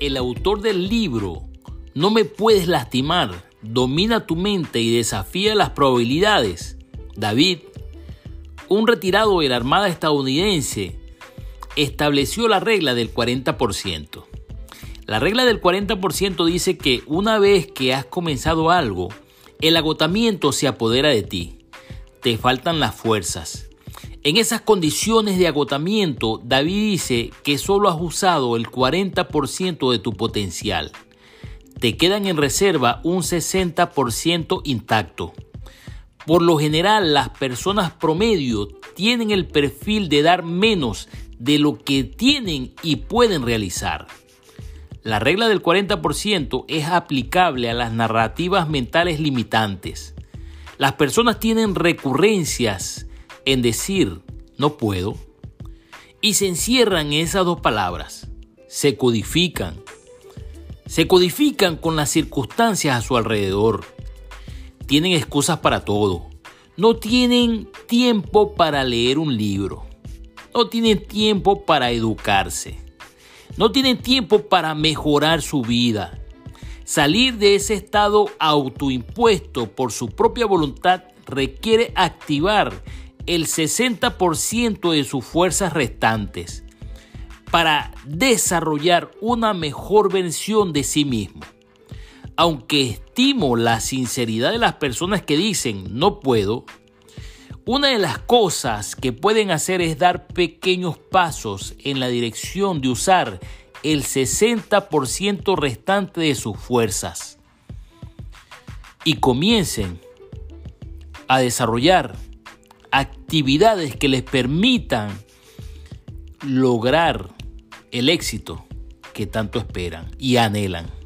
el autor del libro No me puedes lastimar, domina tu mente y desafía las probabilidades, David, un retirado de la Armada estadounidense, estableció la regla del 40%. La regla del 40% dice que una vez que has comenzado algo, el agotamiento se apodera de ti. Te faltan las fuerzas. En esas condiciones de agotamiento, David dice que solo has usado el 40% de tu potencial. Te quedan en reserva un 60% intacto. Por lo general, las personas promedio tienen el perfil de dar menos de lo que tienen y pueden realizar. La regla del 40% es aplicable a las narrativas mentales limitantes. Las personas tienen recurrencias en decir no puedo y se encierran en esas dos palabras. Se codifican. Se codifican con las circunstancias a su alrededor. Tienen excusas para todo. No tienen tiempo para leer un libro. No tienen tiempo para educarse no tienen tiempo para mejorar su vida. Salir de ese estado autoimpuesto por su propia voluntad requiere activar el 60% de sus fuerzas restantes para desarrollar una mejor versión de sí mismo. Aunque estimo la sinceridad de las personas que dicen no puedo, una de las cosas que pueden hacer es dar pequeños pasos en la dirección de usar el 60% restante de sus fuerzas y comiencen a desarrollar actividades que les permitan lograr el éxito que tanto esperan y anhelan.